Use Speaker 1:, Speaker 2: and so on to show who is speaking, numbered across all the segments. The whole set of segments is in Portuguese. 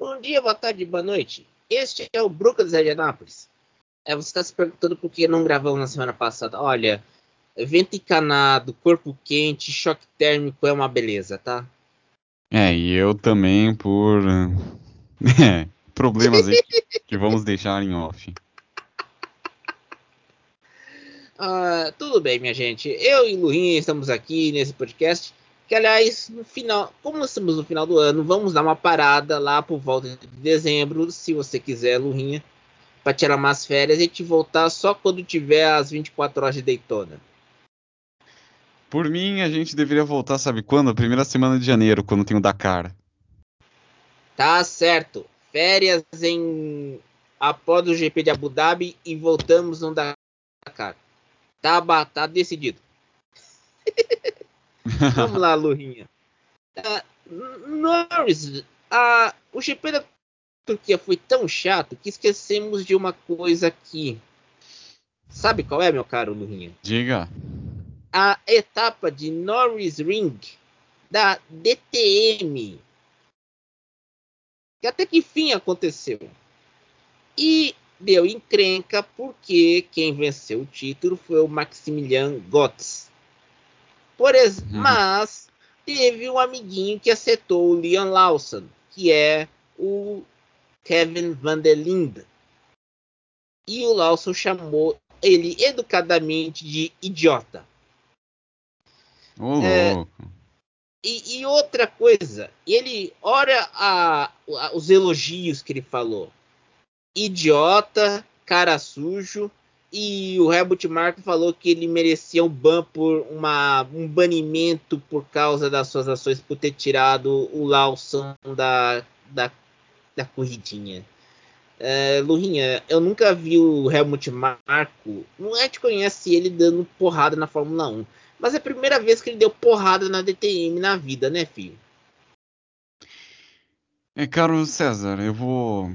Speaker 1: Bom dia, boa tarde, boa noite. Este é o Brooklyn de Anápolis. É, você está se perguntando por que não gravamos na semana passada. Olha, vento encanado, corpo quente, choque térmico é uma beleza, tá?
Speaker 2: É, e eu também por é, problemas aí que vamos deixar em off.
Speaker 1: Uh, tudo bem, minha gente. Eu e Lurinha estamos aqui nesse podcast. Que, aliás, no final, como estamos no final do ano, vamos dar uma parada lá por volta de dezembro, se você quiser, Lurinha, para tirar umas férias e te voltar só quando tiver as 24 horas de Daytona.
Speaker 2: Por mim, a gente deveria voltar, sabe quando? Primeira semana de janeiro, quando tem o Dakar.
Speaker 1: Tá certo. Férias em após o GP de Abu Dhabi e voltamos no Dakar. Tá, tá decidido. Vamos lá, Lurinha. Uh, Norris, uh, o GP da Turquia foi tão chato que esquecemos de uma coisa aqui. Sabe qual é, meu caro Lurinha?
Speaker 2: Diga.
Speaker 1: A etapa de Norris Ring da DTM. Que até que fim aconteceu. E deu encrenca porque quem venceu o título foi o Maximilian Gotts. Por ex uhum. Mas teve um amiguinho que acertou o Liam Lawson, que é o Kevin Van der Linde. E o Lawson chamou ele educadamente de idiota.
Speaker 2: Oh, é,
Speaker 1: e, e, outra coisa, ele olha a, a, os elogios que ele falou idiota, cara sujo. E o Helmut Marko falou que ele merecia um ban por uma, um banimento por causa das suas ações por ter tirado o Lawson da, da, da corridinha. É, Lurinha, eu nunca vi o Helmut Marko. Não é que conhece ele dando porrada na Fórmula 1. Mas é a primeira vez que ele deu porrada na DTM na vida, né, filho?
Speaker 2: É, caro César, eu vou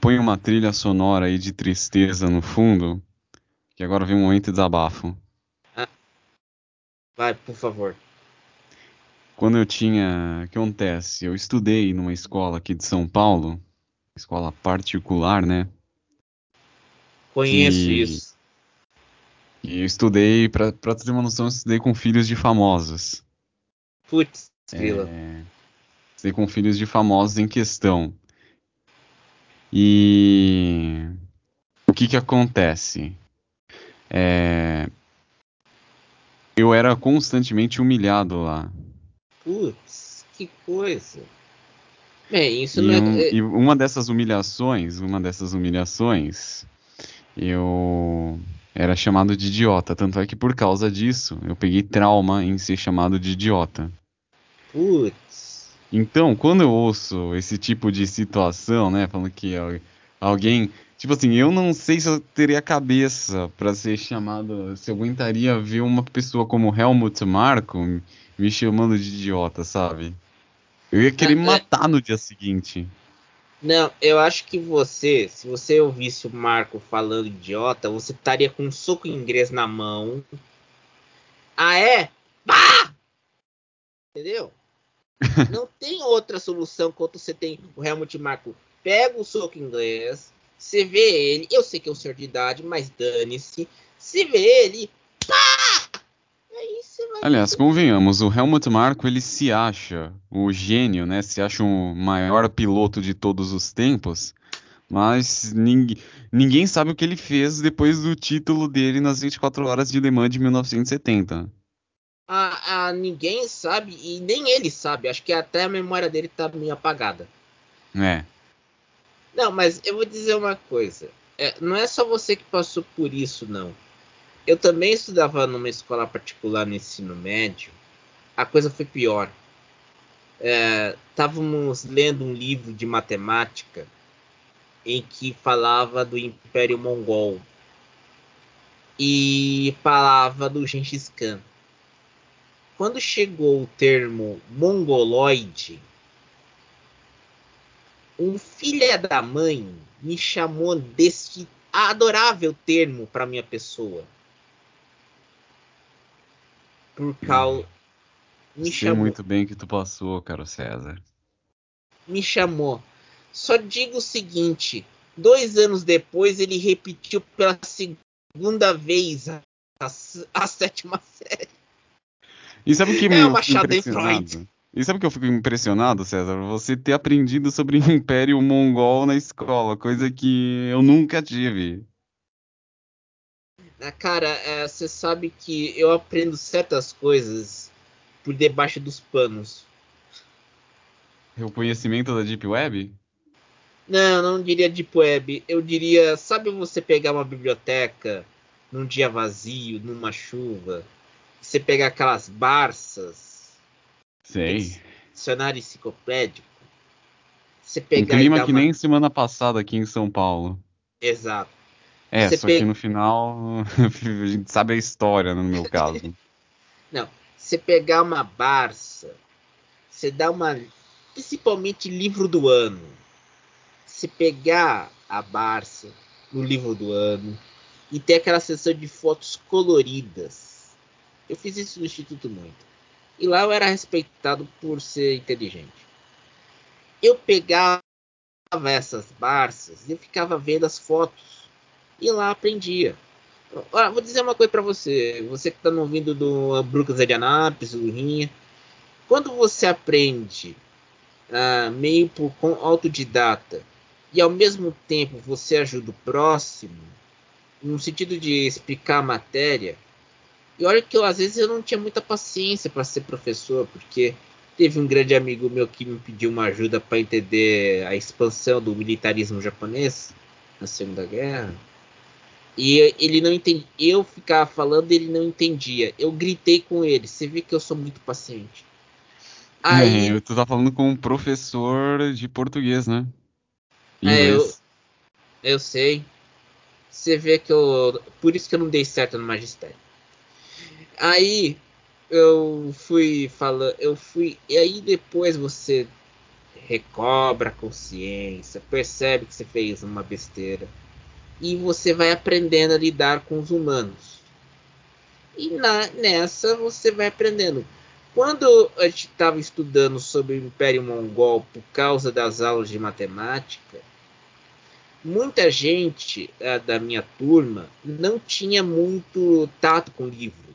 Speaker 2: põe uma trilha sonora aí de tristeza no fundo, que agora vem um momento de desabafo.
Speaker 1: Ah. Vai, por favor.
Speaker 2: Quando eu tinha. O que acontece? Eu estudei numa escola aqui de São Paulo, escola particular, né?
Speaker 1: Conheço e... isso.
Speaker 2: E eu estudei, pra, pra ter uma noção, eu estudei com filhos de famosos.
Speaker 1: Putz, é...
Speaker 2: Estudei com filhos de famosos em questão. E o que que acontece? É... Eu era constantemente humilhado lá.
Speaker 1: Putz, que coisa. Bem, isso
Speaker 2: e
Speaker 1: não é...
Speaker 2: Um, e uma dessas humilhações, uma dessas humilhações, eu era chamado de idiota. Tanto é que por causa disso, eu peguei trauma em ser chamado de idiota.
Speaker 1: Putz.
Speaker 2: Então, quando eu ouço esse tipo de situação, né, falando que alguém, tipo assim, eu não sei se eu teria cabeça para ser chamado, se eu aguentaria ver uma pessoa como Helmut Marko me chamando de idiota, sabe? Eu ia querer me é, é. matar no dia seguinte.
Speaker 1: Não, eu acho que você, se você ouvisse o Marco falando idiota, você estaria com um soco inglês na mão. Ah, é? Bah! Entendeu? não tem outra solução quanto você tem o Helmut Marko. Pega o soco inglês, você vê ele, eu sei que é um senhor de idade, mas dane-se. Se vê ele, pá! Aí você vai
Speaker 2: Aliás, convenhamos, o Helmut Marko ele se acha o gênio, né? Se acha o maior piloto de todos os tempos, mas ninguém, ninguém sabe o que ele fez depois do título dele nas 24 horas de Le Mans de 1970
Speaker 1: a, a ninguém sabe e nem ele sabe. Acho que até a memória dele tá meio apagada.
Speaker 2: É.
Speaker 1: Não, mas eu vou dizer uma coisa. É, não é só você que passou por isso, não. Eu também estudava numa escola particular no ensino médio. A coisa foi pior. Estávamos é, lendo um livro de matemática em que falava do Império Mongol e falava do Gengis Khan quando chegou o termo mongoloide, um filho da mãe me chamou deste adorável termo para minha pessoa. Por causa.
Speaker 2: Me Sei chamou... muito bem que tu passou, caro César.
Speaker 1: me chamou. Só digo o seguinte: dois anos depois ele repetiu pela segunda vez a, a, a sétima série.
Speaker 2: E sabe o que
Speaker 1: É
Speaker 2: me
Speaker 1: uma
Speaker 2: impressionado? E sabe o que eu fico impressionado, César? Você ter aprendido sobre o Império Mongol na escola, coisa que eu nunca tive.
Speaker 1: Ah, Cara, é, você sabe que eu aprendo certas coisas por debaixo dos panos.
Speaker 2: O conhecimento da Deep Web?
Speaker 1: Não, não diria deep web. Eu diria, sabe você pegar uma biblioteca num dia vazio, numa chuva, você pegar aquelas barças,
Speaker 2: Sei.
Speaker 1: dicionário enciclopédico, você
Speaker 2: Um
Speaker 1: pegar e
Speaker 2: clima que
Speaker 1: uma...
Speaker 2: nem semana passada aqui em São Paulo.
Speaker 1: Exato.
Speaker 2: É,
Speaker 1: Você
Speaker 2: só
Speaker 1: pe-
Speaker 2: que no final a gente sabe a história, no meu caso.
Speaker 1: Não, você pegar uma Barça, você dá uma. Principalmente livro do ano. Você pegar a Barça no livro do ano e ter aquela sessão de fotos coloridas. Eu fiz isso no Instituto muito. E lá eu era respeitado por ser inteligente. Eu pegava essas Barças e ficava vendo as fotos. E lá aprendia. Olha, vou dizer uma coisa para você, você que está me ouvindo do Brucas de Anápolis, do Rinha. Quando você aprende ah, meio por com autodidata e ao mesmo tempo você ajuda o próximo, no sentido de explicar a matéria, e olha que eu às vezes eu não tinha muita paciência para ser professor, porque teve um grande amigo meu que me pediu uma ajuda para entender a expansão do militarismo japonês na Segunda Guerra. E ele não entendia. Eu ficava falando, ele não entendia. Eu gritei com ele. Você vê que eu sou muito paciente. Aí,
Speaker 2: É, tu tá falando com um professor de português, né?
Speaker 1: É, eu- eu sei. Você vê que eu. Por isso que eu não dei certo no magistério. Aí eu fui falando. Eu fui. E aí depois você recobra a consciência, percebe que você fez uma besteira. E você vai aprendendo a lidar com os humanos. E na- nessa você vai aprendendo. Quando a gente estava estudando sobre o Império Mongol por causa das aulas de matemática, muita gente eh, da minha turma não tinha muito tato com livro.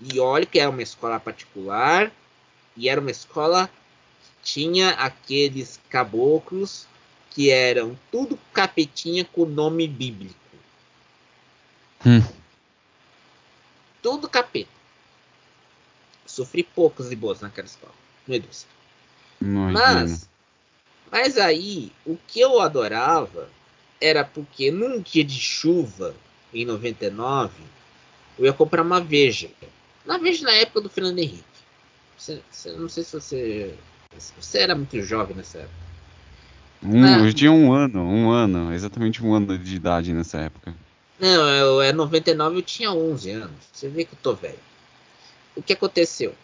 Speaker 1: E olha que era uma escola particular e era uma escola que tinha aqueles caboclos que eram tudo capetinha com nome bíblico.
Speaker 2: Hum.
Speaker 1: Tudo capeta. Sofri poucos e boas naquela escola.
Speaker 2: Imagina.
Speaker 1: Mas, mas aí, o que eu adorava era porque num dia de chuva, em 99, eu ia comprar uma Veja. Na Veja na época do Fernando Henrique. Você, você- não sei se você. Você era muito jovem nessa época.
Speaker 2: Um,
Speaker 1: Ah.
Speaker 2: eu tinha um ano, um ano, exatamente um ano de idade nessa época.
Speaker 1: Não, eu, é 99 eu tinha 11 anos. Você vê que eu tô velho. O que aconteceu?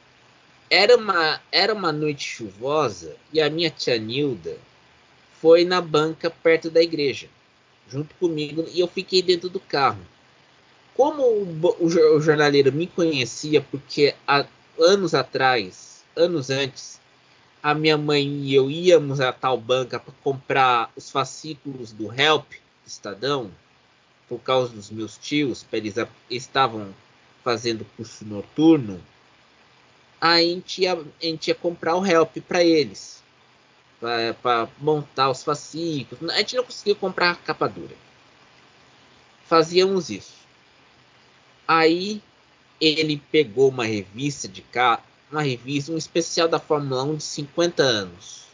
Speaker 1: Era uma, era uma noite chuvosa e a minha tia Nilda foi na banca perto da igreja, junto comigo, e eu fiquei dentro do carro. Como o, o o jornaleiro me conhecia, porque há anos atrás, anos antes, a minha mãe e eu íamos a tal banca para comprar os fascículos do Help, Estadão, por causa dos meus tios, eles estavam fazendo curso noturno, a gente ia, a gente ia comprar o help para eles, para montar os fascículos. A gente não conseguiu comprar a capa dura. Fazíamos isso. Aí ele pegou uma revista de cá, uma revista, um especial da Fórmula 1 de 50 anos,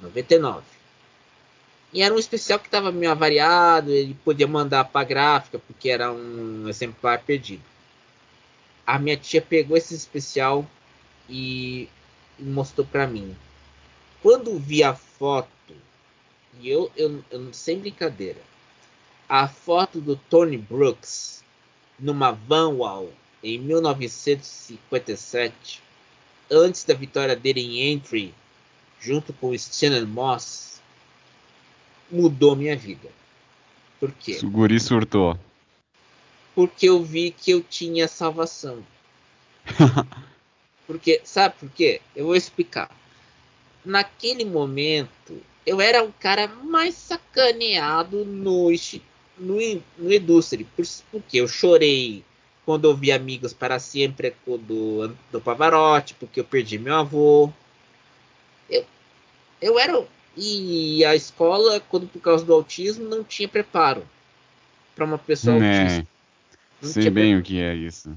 Speaker 1: 99. E era um especial que estava meio avariado, ele podia mandar para gráfica, porque era um exemplar perdido. A minha tia pegou esse especial e mostrou para mim. Quando vi a foto, e eu, eu, eu sem brincadeira, a foto do Tony Brooks numa Vanwall em 1957, antes da vitória dele em Entry, junto com Shannon Moss, mudou minha vida. Por quê?
Speaker 2: O guri surtou.
Speaker 1: Porque eu vi que eu tinha salvação. Porque, sabe por quê? Eu vou explicar. naquele momento, eu era o cara mais sacaneado no, no, no Indústria. Porque eu chorei quando eu vi Amigos para Sempre do, do Pavarotti, porque eu perdi meu avô. Eu, eu era. E a escola, quando por causa do autismo, não tinha preparo para uma pessoa
Speaker 2: é, autista. Não sei bem o que é isso.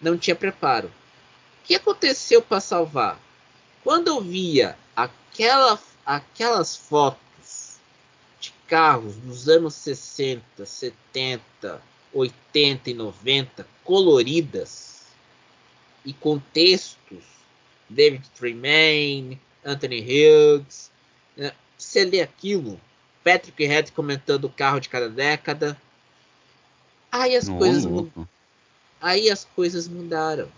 Speaker 1: Não tinha preparo. O que aconteceu para salvar? Quando eu via aquela, aquelas fotos carros dos anos 60, 70, 80 e 90 coloridas e com textos David Tremaine, Anthony Hughes, né? você lê aquilo, Patrick Head comentando o carro de cada década, aí as coisas aí as coisas mudaram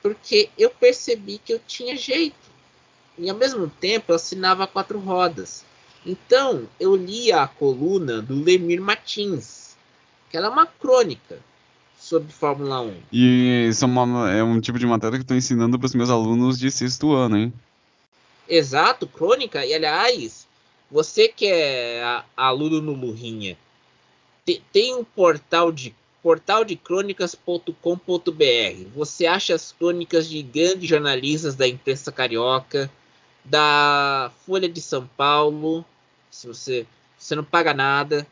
Speaker 1: porque eu percebi que eu tinha jeito. E ao mesmo tempo eu assinava quatro rodas. Então eu lia a coluna do Lemir Martins, que ela é uma crônica sobre Fórmula 1.
Speaker 2: E isso é, uma, é um tipo de matéria que estou ensinando para os meus alunos de sexto ano, hein?
Speaker 1: Exato, crônica. E aliás, você que é aluno no Lurinha, tem um portal de portaldecrônicas.com.br. Você acha as crônicas de grandes jornalistas da imprensa carioca, da Folha de São Paulo. Se você, você não paga nada.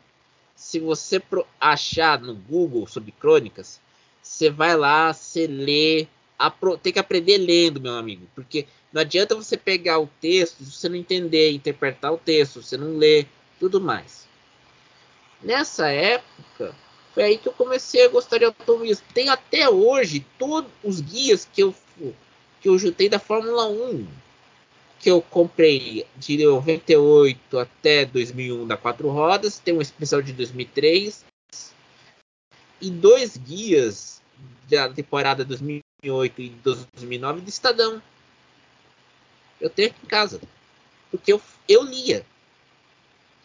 Speaker 1: Se você achar no Google sobre crônicas, você vai lá, você lê, tem que aprender lendo, meu amigo, porque não adianta você pegar o texto, você não entender, interpretar o texto, você não lê, tudo mais. Nessa época, foi aí que eu comecei a gostar de automobilismo. Tem até hoje todos os guias que eu que eu juntei da Fórmula 1 que eu comprei de 98 até 2001 da quatro rodas, tem um especial de 2003 e dois guias da temporada 2008 e 2009 do Estadão. Eu tenho aqui em casa, porque eu, eu lia.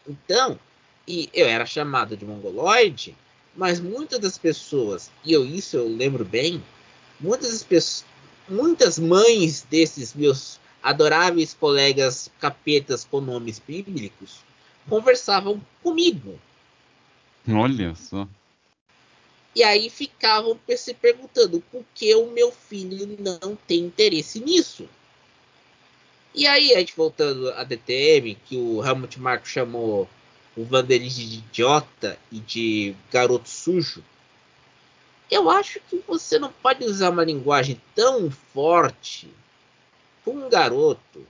Speaker 1: Então, e eu era chamado de mongoloide, mas muitas das pessoas, e eu isso eu lembro bem, muitas das pessoas, muitas mães desses meus adoráveis colegas capetas com nomes bíblicos conversavam comigo.
Speaker 2: Olha só.
Speaker 1: E aí ficavam se perguntando por que o meu filho não tem interesse nisso. E aí, a gente voltando a DTM, que o Helmut Marko chamou o Vanderlei de idiota e de garoto sujo, eu acho que você não pode usar uma linguagem tão forte com um garoto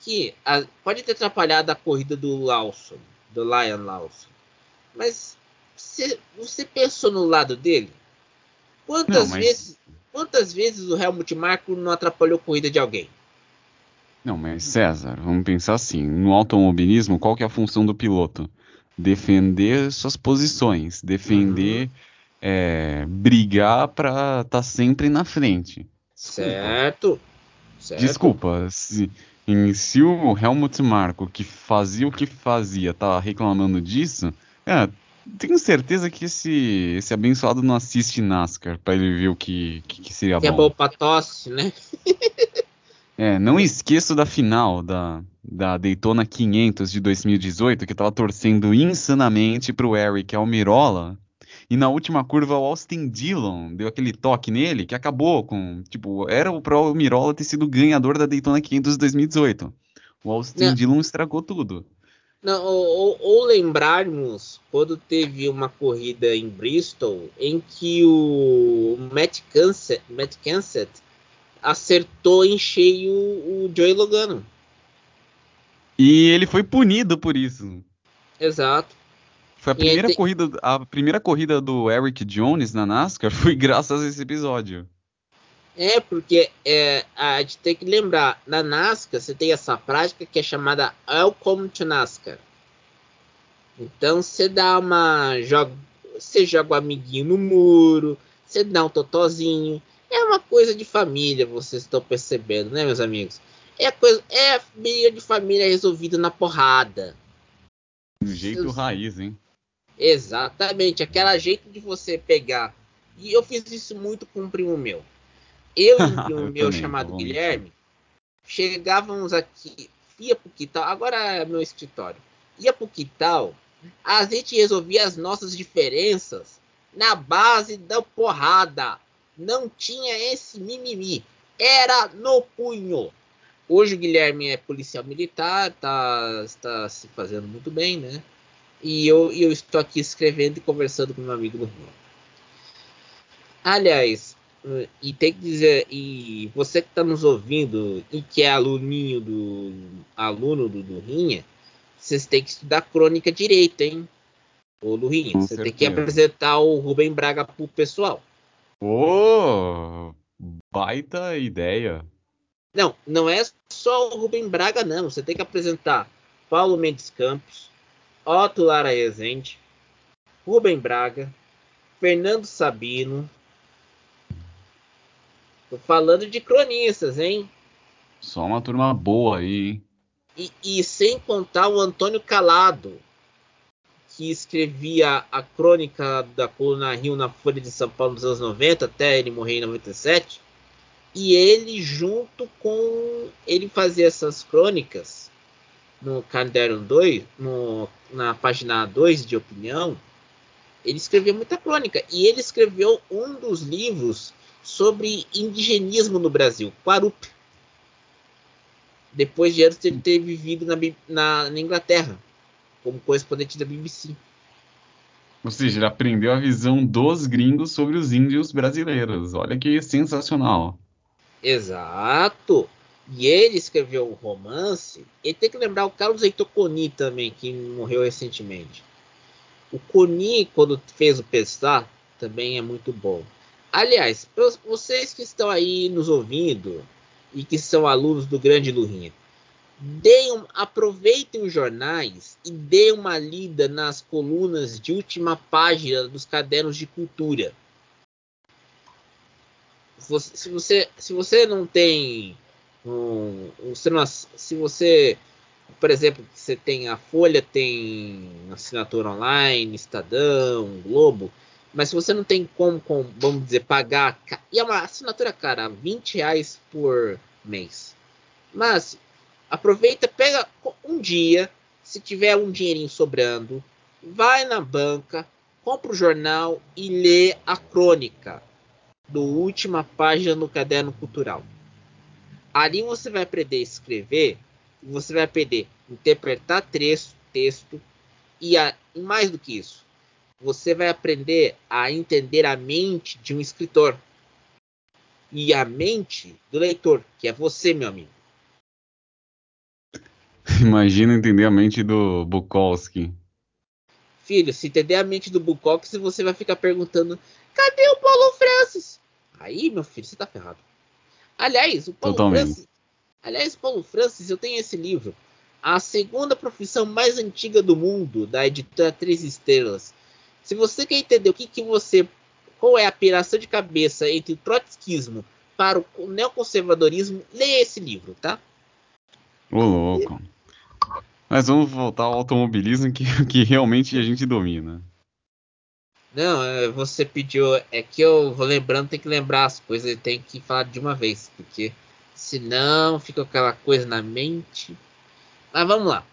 Speaker 1: que a, pode ter atrapalhado a corrida do Lawson, do Lion Lawson. Mas você, você pensou no lado dele? Quantas não, mas... vezes quantas vezes o Helmut Marko não atrapalhou a corrida de alguém?
Speaker 2: Não, mas César, vamos pensar assim, no automobilismo, qual que é a função do piloto? Defender suas posições, defender, uhum. é, brigar para estar tá sempre na frente.
Speaker 1: Certo. Certo.
Speaker 2: Desculpa, se, em, se o Helmut Marko, que fazia o que fazia, tá reclamando disso, é, tenho certeza que esse, esse abençoado não assiste NASCAR para ele ver o que, que, que seria
Speaker 1: que
Speaker 2: bom.
Speaker 1: Que é bom pra tosse, né?
Speaker 2: É, não esqueço da final da, da Daytona 500 de 2018, que tava torcendo insanamente pro Eric Almirola. E na última curva o Austin Dillon deu aquele toque nele que acabou com, tipo, era o pro Almirola ter sido ganhador da Daytona 500 de 2018. O Austin não. Dillon estragou tudo.
Speaker 1: Não, ou, ou, lembrarmos quando teve uma corrida em Bristol em que o Matt Kenseth, Matt Kenseth acertou em cheio o Joey Logano.
Speaker 2: E ele foi punido por isso.
Speaker 1: Exato.
Speaker 2: Foi a primeira te... corrida, a primeira corrida do Eric Jones na NASCAR foi graças a esse episódio.
Speaker 1: É, porque é, a gente tem que lembrar, na NASCAR você tem essa prática que é chamada Welcome to NASCAR. Então você dá uma. Joga, você joga o um amiguinho no muro, você dá um totozinho, é uma coisa de família, vocês estão percebendo, né, meus amigos? É coisa, é briga de família resolvida na porrada.
Speaker 2: Do jeito raiz, hein?
Speaker 1: Exatamente, aquela jeito de você pegar. E eu fiz isso muito com um primo meu. Eu e um primo meu também, chamado Guilherme, chegávamos aqui, ia pro quintal, agora é meu escritório, ia pro quintal, a gente resolvia as nossas diferenças na base da porrada. Não tinha esse mimimi. Era no punho. Hoje o Guilherme é policial militar, tá, está se fazendo muito bem, né? E eu, eu estou aqui escrevendo e conversando com meu amigo Rio. Aliás, e tem que dizer, e você que está nos ouvindo e que é aluninho do aluno do, do Rinha, vocês têm que estudar crônica direito, hein? Ô Lurinha, você certeza. tem que apresentar o Rubem Braga pro pessoal.
Speaker 2: Ô, oh, baita ideia.
Speaker 1: Não, não é só o Rubem Braga, não. Você tem que apresentar Paulo Mendes Campos, Otto Lara Rezende, Rubem Braga, Fernando Sabino. Tô falando de cronistas, hein?
Speaker 2: Só uma turma boa aí, hein?
Speaker 1: E, e sem contar o Antônio Calado, que escrevia a crônica da coluna Rio na Folha de São Paulo nos anos 90, até ele morrer em 97. E ele, junto com. Ele fazia essas crônicas no caderno 2, no, na página 2 de opinião. Ele escrevia muita crônica. E ele escreveu um dos livros sobre indigenismo no Brasil, Quarup. Depois de anos ele ter vivido na, na, na Inglaterra, como correspondente da BBC.
Speaker 2: Ou seja, ele aprendeu a visão dos gringos sobre os índios brasileiros. Olha que sensacional.
Speaker 1: Exato. E ele escreveu o romance. Ele tem que lembrar o Carlos Heitor Coni também, que morreu recentemente. O Coni, quando fez o Pestar, também é muito bom. Aliás, vocês que estão aí nos ouvindo e que são alunos do Grande Lurinha, deem, aproveitem os jornais e deem uma lida nas colunas de última página dos cadernos de cultura. Se você, se você não tem um, se você por exemplo você tem a Folha tem assinatura online Estadão Globo mas se você não tem como, como vamos dizer pagar e é uma assinatura cara 20 reais por mês mas Aproveita, pega um dia, se tiver um dinheirinho sobrando, vai na banca, compra o jornal e lê a crônica do última página no caderno cultural. Ali você vai aprender a escrever, você vai aprender a interpretar texto, texto e, a, e mais do que isso, você vai aprender a entender a mente de um escritor e a mente do leitor, que é você, meu amigo.
Speaker 2: Imagina entender a mente do Bukowski.
Speaker 1: Filho, se entender a mente do Bukowski, você vai ficar perguntando: cadê o Paulo Francis? Aí, meu filho, você tá ferrado. Aliás, o Paulo Totalmente. Francis. Aliás, Paulo Francis, eu tenho esse livro. A segunda profissão mais antiga do mundo, da editora Três Estrelas. Se você quer entender o que, que você. qual é a piração de cabeça entre o trotskismo para o neoconservadorismo, leia esse livro, tá?
Speaker 2: Ô, louco. Mas vamos voltar ao automobilismo que, que realmente a gente domina.
Speaker 1: Não, é, você pediu. É que eu vou lembrando, tem que lembrar as coisas tem que falar de uma vez, porque senão fica aquela coisa na mente. Mas vamos lá.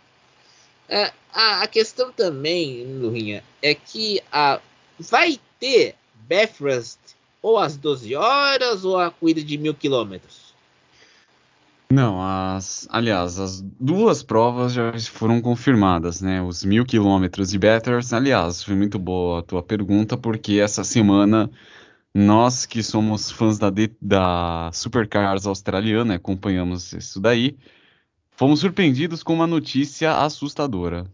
Speaker 1: É, a, a, questão também, Lurinha, é que a, vai ter Bathurst ou às 12 horas ou a corrida de mil quilômetros?
Speaker 2: Não, as, aliás, as duas provas já foram confirmadas, né? Os mil quilômetros de Bathurst. Aliás, foi muito boa a tua pergunta, porque essa semana nós que somos fãs da, da Supercars australiana, acompanhamos isso daí, fomos surpreendidos com uma notícia assustadora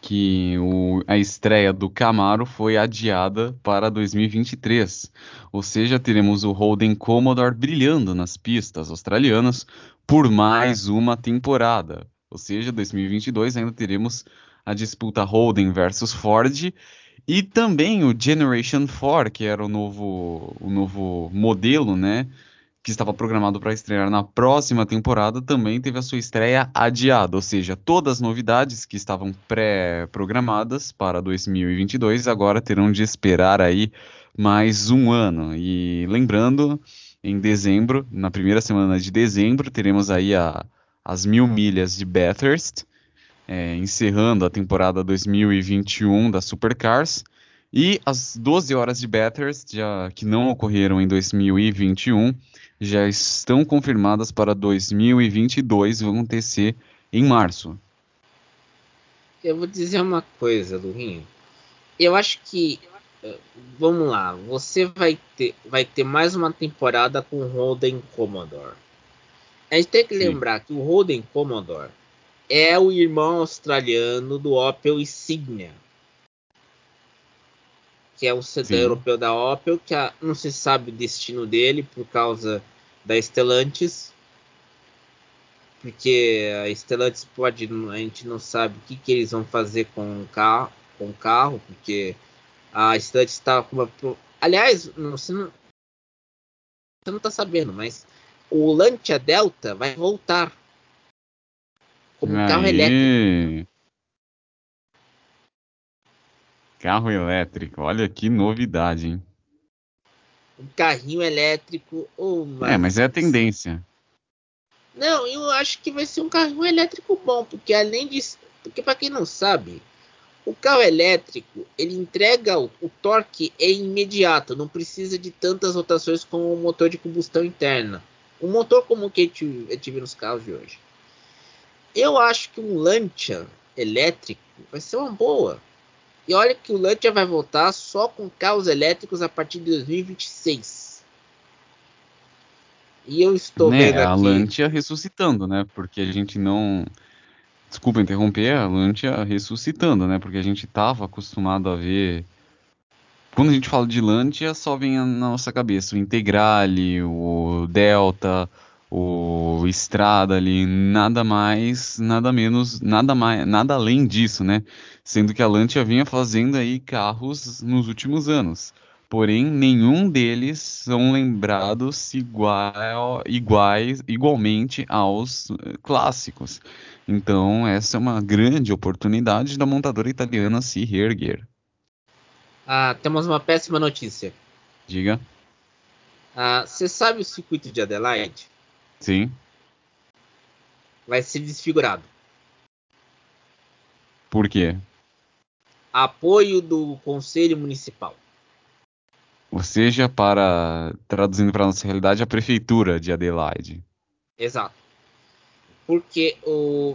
Speaker 2: que o, a estreia do Camaro foi adiada para 2023. Ou seja, teremos o Holden Commodore brilhando nas pistas australianas por mais uma temporada. Ou seja, 2022 ainda teremos a disputa Holden versus Ford e também o Generation 4, que era o novo, o novo modelo, né? Que estava programado para estrear na próxima temporada, também teve a sua estreia adiada, ou seja, todas as novidades que estavam pré-programadas para 2022 agora terão de esperar aí mais um ano. E lembrando, em dezembro, na primeira semana de dezembro, teremos aí a, as mil milhas de Bathurst, é, encerrando a temporada 2021 da Supercars. E as 12 horas de Bathurst, já, que não ocorreram em 2021, já estão confirmadas para 2022, vão acontecer em março.
Speaker 1: Eu vou dizer uma coisa, Lurinho. Eu acho que vamos lá, você vai ter, vai ter mais uma temporada com o Holden Commodore. A gente tem que Sim. lembrar que o Holden Commodore é o irmão australiano do Opel Insignia, que é o sedã europeu da Opel, que a, não se sabe o destino dele por causa da Stellantis, porque a Stellantis pode, a gente não sabe o que, que eles vão fazer com o carro, com o carro, porque a estante está com uma. Aliás, você não, você não está sabendo, mas o Lancia Delta vai voltar como Aí. carro elétrico.
Speaker 2: Carro elétrico, olha que novidade, hein?
Speaker 1: Um carrinho elétrico ou
Speaker 2: uma... É, mas é a tendência.
Speaker 1: Não, eu acho que vai ser um carrinho elétrico bom, porque além de. Porque para quem não sabe, o carro elétrico ele entrega o, o, torque é imediato, não precisa de tantas rotações como o motor de combustão interna. Um motor como o que eu tive nos carros de hoje. Eu acho que um Lancia elétrico vai ser uma boa. E olha que o Lancia vai voltar só com carros elétricos a partir de 2026. E eu estou
Speaker 2: né,
Speaker 1: vendo aqui...
Speaker 2: A Lancia ressuscitando, né? Porque a gente não Desculpa interromper, a Lancia ressuscitando, né? Porque a gente estava acostumado a ver. Quando a gente fala de Lancia, só vem na nossa cabeça o Integrale, o Delta, o Strada ali, nada mais, nada menos, nada mais, nada além disso, né? Sendo que a Lancia vinha fazendo aí carros nos últimos anos. Porém, nenhum deles são lembrados igual, iguais, igualmente aos eh, clássicos. Então, essa é uma grande oportunidade da montadora italiana se reerguer.
Speaker 1: Ah, temos uma péssima notícia.
Speaker 2: Diga.
Speaker 1: Ah, você sabe o circuito de Adelaide?
Speaker 2: Sim.
Speaker 1: Vai ser desfigurado.
Speaker 2: Por quê?
Speaker 1: Apoio do Conselho Municipal.
Speaker 2: Ou seja, para traduzindo para a nossa realidade, a prefeitura de Adelaide.
Speaker 1: Exato. Porque,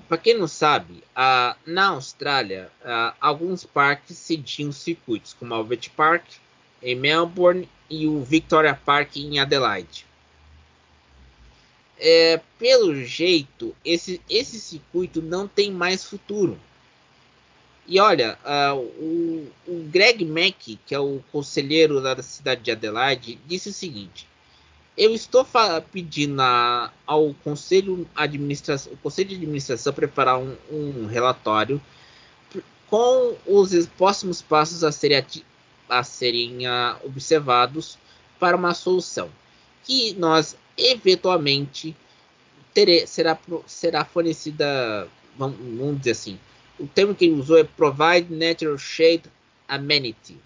Speaker 1: para quem não sabe, a, na Austrália, a, alguns parques cediam circuitos, como o Albert Park em Melbourne e o Victoria Park em Adelaide. É, pelo jeito, esse, esse circuito não tem mais futuro. E olha, uh, o, o, Greg Mack, que é o conselheiro da cidade de Adelaide, disse o seguinte: eu estou pedindo a, ao conselho, conselho de administração preparar um, um relatório com os próximos passos a serem, a serem uh, observados para uma solução que nós eventualmente tere, será, será fornecida, vamos, vamos dizer assim, o termo que ele usou é provide natural shade amenity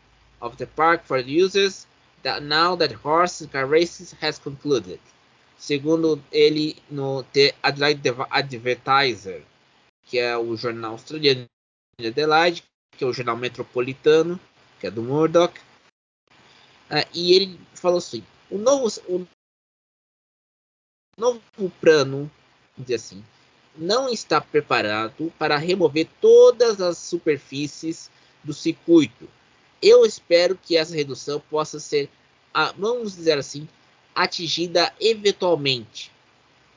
Speaker 1: of the park for the users that now that horse car races has concluded. Segundo ele no The Adelaide Advertiser, que é o jornal australiano de Adelaide, que é o jornal metropolitano, que é do Murdoch. Uh, e ele falou assim: o novo, o novo plano, dizer assim, não está preparado para remover todas as superfícies do circuito. Eu espero que essa redução possa ser, vamos dizer assim, atingida eventualmente.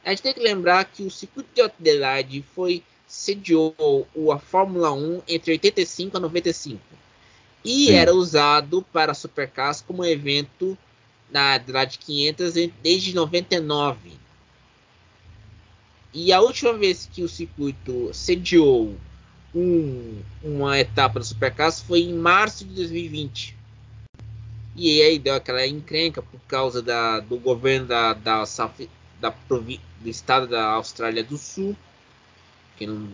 Speaker 1: A gente tem que lembrar que o circuito de Adelaide foi sediou a Fórmula 1 entre 85 a 95 e Sim. era usado para supercars como evento na Adelaide 500 desde 99. E a última vez que o circuito sediou um, uma etapa do Supercars foi em março de 2020. E aí deu aquela encrenca por causa da, do governo da, da, da, do estado da Austrália do Sul, que não,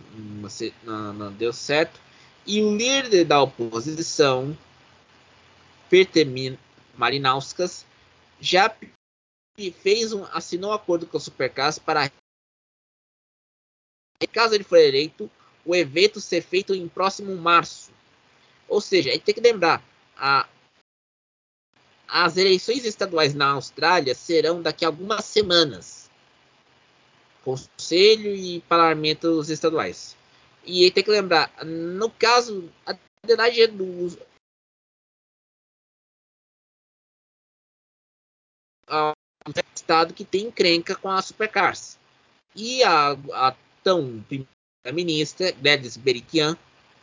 Speaker 1: não, não deu certo. E o líder da oposição, Peter Malinauskas, já fez um, assinou um acordo com a Supercars para caso ele for eleito, o evento ser feito em próximo março. Ou seja, a gente tem que lembrar, a, as eleições estaduais na Austrália serão daqui a algumas semanas. Conselho e parlamentos estaduais. E tem que lembrar, no caso, a Adelaide é do estado que tem encrenca com a Supercars. E a, a tão primeira-ministra Gladys Berejiklian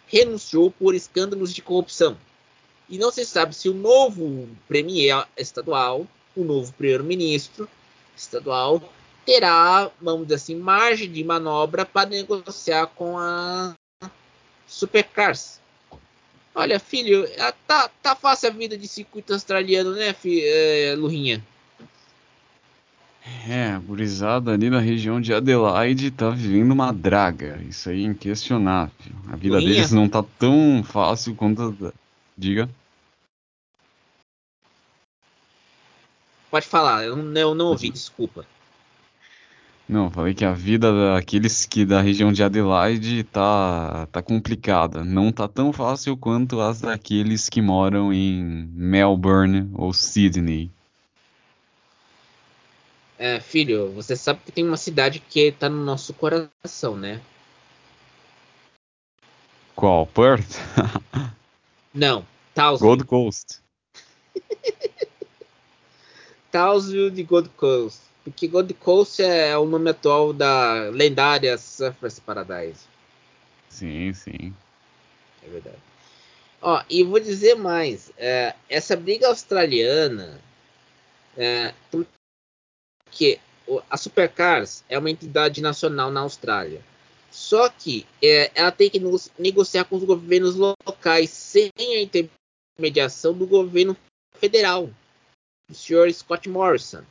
Speaker 1: renunciou por escândalos de corrupção. E não se sabe se o novo premier estadual, o novo primeiro-ministro estadual, terá, vamos dizer assim, margem de manobra para negociar com a Supercars. Olha, filho, tá, tá fácil a vida de circuito australiano, né, filho, é, Lurinha?
Speaker 2: É, a gurizada ali na região de Adelaide tá vivendo uma draga. Isso aí é inquestionável. A vida deles não tá tão fácil quanto. a da- Diga.
Speaker 1: Pode falar, eu não, eu não ouvi, desculpa.
Speaker 2: Não, falei que a vida daqueles que da região de Adelaide tá, tá complicada. Não tá tão fácil quanto as daqueles que moram em Melbourne ou Sydney.
Speaker 1: É, filho, você sabe que tem uma cidade que tá no nosso coração, né?
Speaker 2: Qual? Perth?
Speaker 1: Não, Townsville.
Speaker 2: Gold Coast.
Speaker 1: Townsville de Gold Coast. Porque Gold Coast é o nome atual da lendária Surfers Paradise.
Speaker 2: Sim, sim.
Speaker 1: É verdade. Ó, e vou dizer mais. é, essa briga australiana. É, porque o- a Supercars é uma entidade nacional na Austrália. Só que é, ela tem que nego- negociar com os governos locais sem a intermediação do governo federal, do senhor Scott Morrison.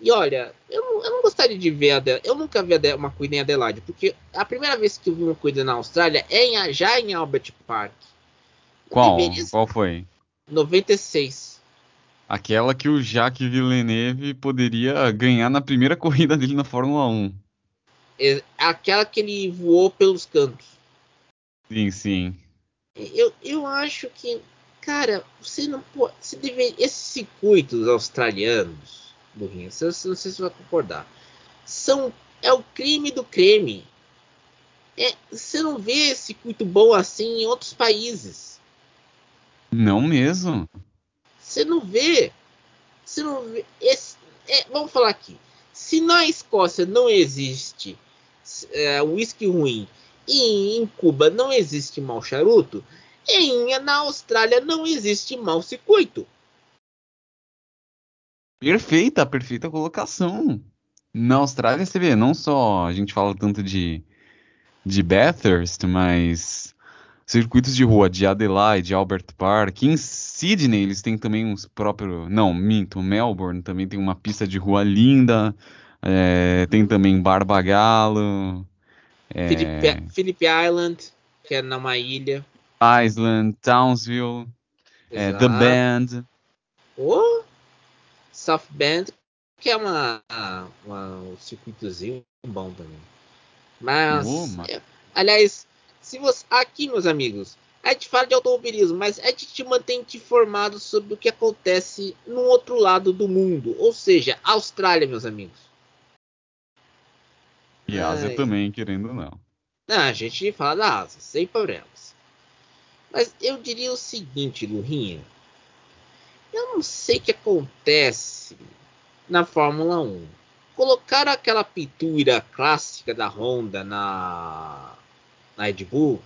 Speaker 1: E olha, eu não, eu não gostaria de ver a Adela- eu nunca vi a Ade- uma corrida em Adelaide, porque a primeira vez que eu vi uma corrida na Austrália é em, já em Albert Park.
Speaker 2: Qual? Qual foi?
Speaker 1: 96.
Speaker 2: Aquela que o Jacques Villeneuve poderia ganhar na primeira corrida dele na Fórmula 1.
Speaker 1: É aquela que ele voou pelos cantos.
Speaker 2: Sim, sim.
Speaker 1: Eu, eu acho que, cara, você não pode. Você deve, esses circuitos australianos, burrinho, você, você- não sei se você vai concordar, são. É o crime do creme. É, você não vê circuito bom assim em outros países.
Speaker 2: Não mesmo.
Speaker 1: Você não vê. Você não vê. Esse, é, vamos falar aqui. Se na Escócia não existe é, whisky ruim e em Cuba não existe mau charuto, em, na Austrália não existe mau circuito.
Speaker 2: Perfeita, perfeita colocação. Na Austrália, você vê, não só a gente fala tanto de, de Bathurst, mas circuitos de rua de Adelaide, Albert Park, em Sydney eles têm também uns próprios. Não, minto, Melbourne também tem uma pista de rua linda, é, tem também Barbagalo, é,
Speaker 1: Phillip Island, que é numa ilha.
Speaker 2: Island, Townsville, é, The. Band.
Speaker 1: Ou South Bend, que é uma, uma- um circuitozinho bom também. Mas,
Speaker 2: Oh, ma-
Speaker 1: é, aliás, se você aqui, meus amigos, a gente fala de automobilismo, mas a gente te mantém te informado sobre o que acontece no outro lado do mundo, ou seja, Austrália, meus amigos.
Speaker 2: E Ásia
Speaker 1: Ai.
Speaker 2: também, querendo ou não.
Speaker 1: Não, a gente fala da Ásia, sem problemas. Mas eu diria o seguinte, Lurinha. Eu não sei o que acontece na Fórmula 1. Colocaram aquela pintura clássica da Honda na, na Red Bull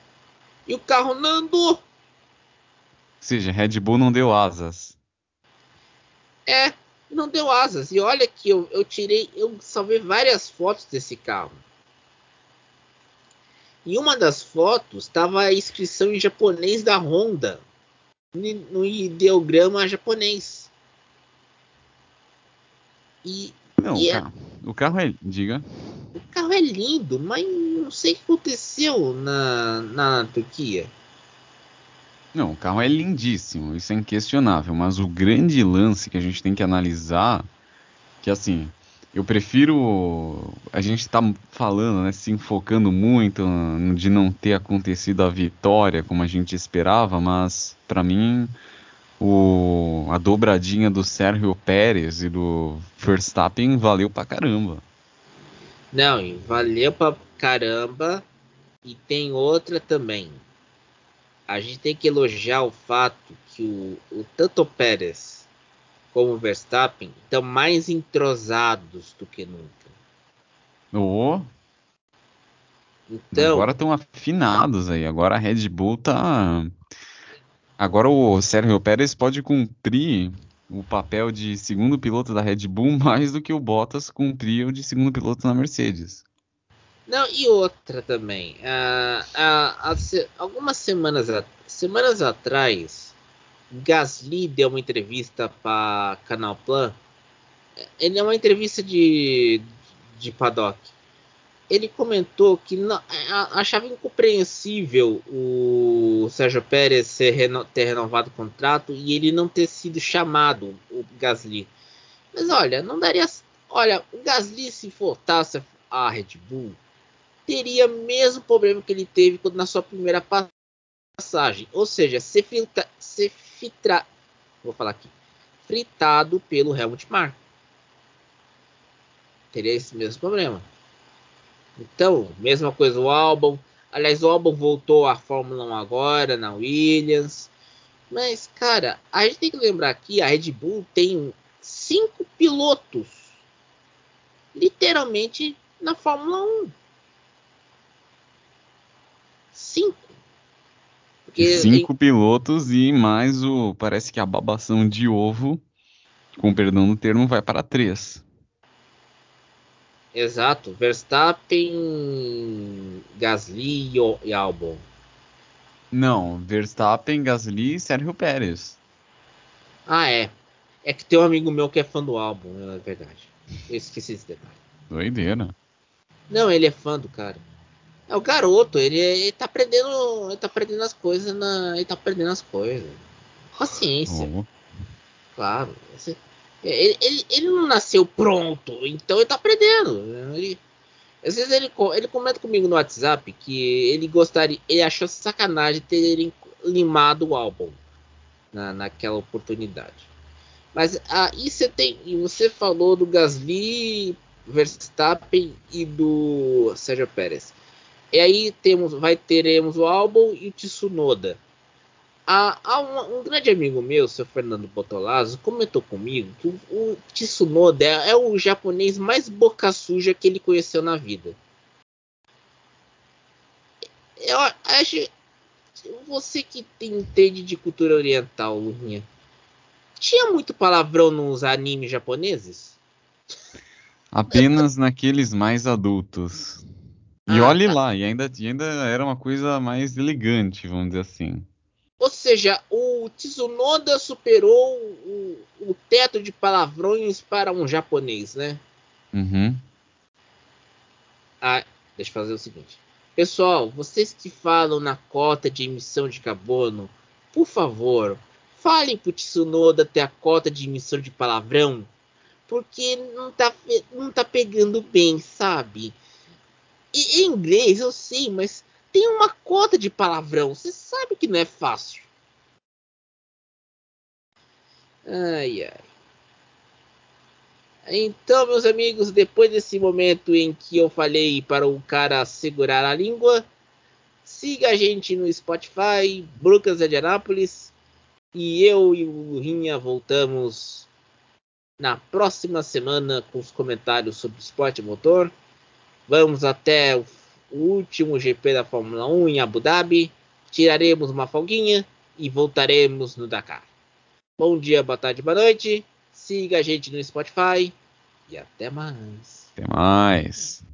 Speaker 1: e o carro não andou.
Speaker 2: Ou seja, Red Bull não deu asas.
Speaker 1: É, não deu asas. E olha que eu, eu tirei, eu salvei várias fotos desse carro. Em uma das fotos estava a inscrição em japonês da Honda no ideograma japonês. E
Speaker 2: Não,
Speaker 1: E
Speaker 2: o,
Speaker 1: é-
Speaker 2: carro, o carro é. Diga.
Speaker 1: O carro é lindo, mas não sei o que aconteceu na, na Turquia.
Speaker 2: Não, o carro é lindíssimo, isso é inquestionável, mas o grande lance que a gente tem que analisar que assim, eu prefiro. A gente tá falando, né, se enfocando muito de não ter acontecido a vitória como a gente esperava, mas para mim o, a dobradinha do Sérgio Pérez e do Verstappen valeu pra caramba.
Speaker 1: Não, valeu pra caramba. E tem outra também. A gente tem que elogiar o fato que o, o tanto Pérez como o Verstappen estão mais entrosados do que nunca.
Speaker 2: Oh. Então, agora estão afinados aí. Agora a Red Bull tá. Agora o Sérgio Pérez pode cumprir o papel de segundo piloto da Red Bull mais do que o Bottas cumpriu de segundo piloto na Mercedes.
Speaker 1: Não, e outra também. Uh, uh, uh, algumas semanas, semanas atrás, Gasly deu uma entrevista para Canal Plan. Ele é uma entrevista de, de paddock. Ele comentou que não, achava incompreensível o Sérgio Pérez reno, ter renovado o contrato e ele não ter sido chamado, o Gasly. Mas olha, não daria. Olha, o Gasly, se voltasse a Red Bull, teria o mesmo problema que ele teve na sua primeira passagem. Ou seja, ser, ser fitra, vou falar aqui, fritado pelo Helmut Marko. Teria esse mesmo problema. Então, mesma coisa o álbum. Aliás, o álbum voltou à Fórmula 1 agora, na Williams. Mas, cara, a gente tem que lembrar que a Red Bull tem cinco pilotos literalmente na Fórmula 1. Cinco.
Speaker 2: Porque Cinco em... pilotos e mais o. Parece que a babação de ovo, com perdão no termo, vai para três.
Speaker 1: Exato. Verstappen, Gasly e Albon.
Speaker 2: Não, Verstappen, Gasly e Sérgio Pérez.
Speaker 1: Ah, é. É que tem um amigo meu que é fã do álbum, é verdade. Eu esqueci esse detalhe.
Speaker 2: Doideira.
Speaker 1: Não, ele é fã do cara. É o garoto, ele, ele tá aprendendo. Ele tá aprendendo as coisas na. Ele tá aprendendo as coisas. Paciência. Oh. Claro. Ele, ele, ele, não nasceu pronto, então ele tá aprendendo. Ele, às vezes ele, ele comenta comigo no WhatsApp que ele gostaria. Ele achou sacanagem terem limado o álbum na, naquela oportunidade. Mas aí você tem. E você falou do Gasly, Verstappen e do Sérgio Pérez. E aí temos, vai teremos o álbum e o Tsunoda. Há, há um, um, grande amigo meu, seu Fernando Botolazzo, comentou comigo que o, o Tsunoda é, é, o japonês mais boca suja que ele conheceu na vida. Eu acho. Você que entende de cultura oriental, Lurinha, tinha muito palavrão nos animes japoneses?
Speaker 2: Apenas naqueles mais adultos. E ah, olhe tá. lá, e ainda, e ainda era uma coisa mais elegante, vamos dizer assim.
Speaker 1: Ou seja, o Tsunoda superou o, o teto de palavrões para um japonês, né?
Speaker 2: Uhum.
Speaker 1: Ah, deixa eu fazer o seguinte. Pessoal, vocês que falam na cota de emissão de carbono, por favor, falem pro Tsunoda ter a cota de emissão de palavrão, porque não tá, não tá pegando bem, sabe? E, em inglês eu sei, mas tem uma cota de palavrão. Você sabe que não é fácil. Ai, ai. Então, meus amigos, depois desse momento em que eu falei para o cara segurar a língua, siga a gente no Spotify, Lucas de Anápolis, e eu e o Rinha voltamos na próxima semana com os comentários sobre esporte motor. Vamos até o último GP da Fórmula 1 em Abu Dhabi. Tiraremos uma folguinha e voltaremos no Dakar. Bom dia, boa tarde, boa noite. Siga a gente no Spotify e até mais.
Speaker 2: Até mais.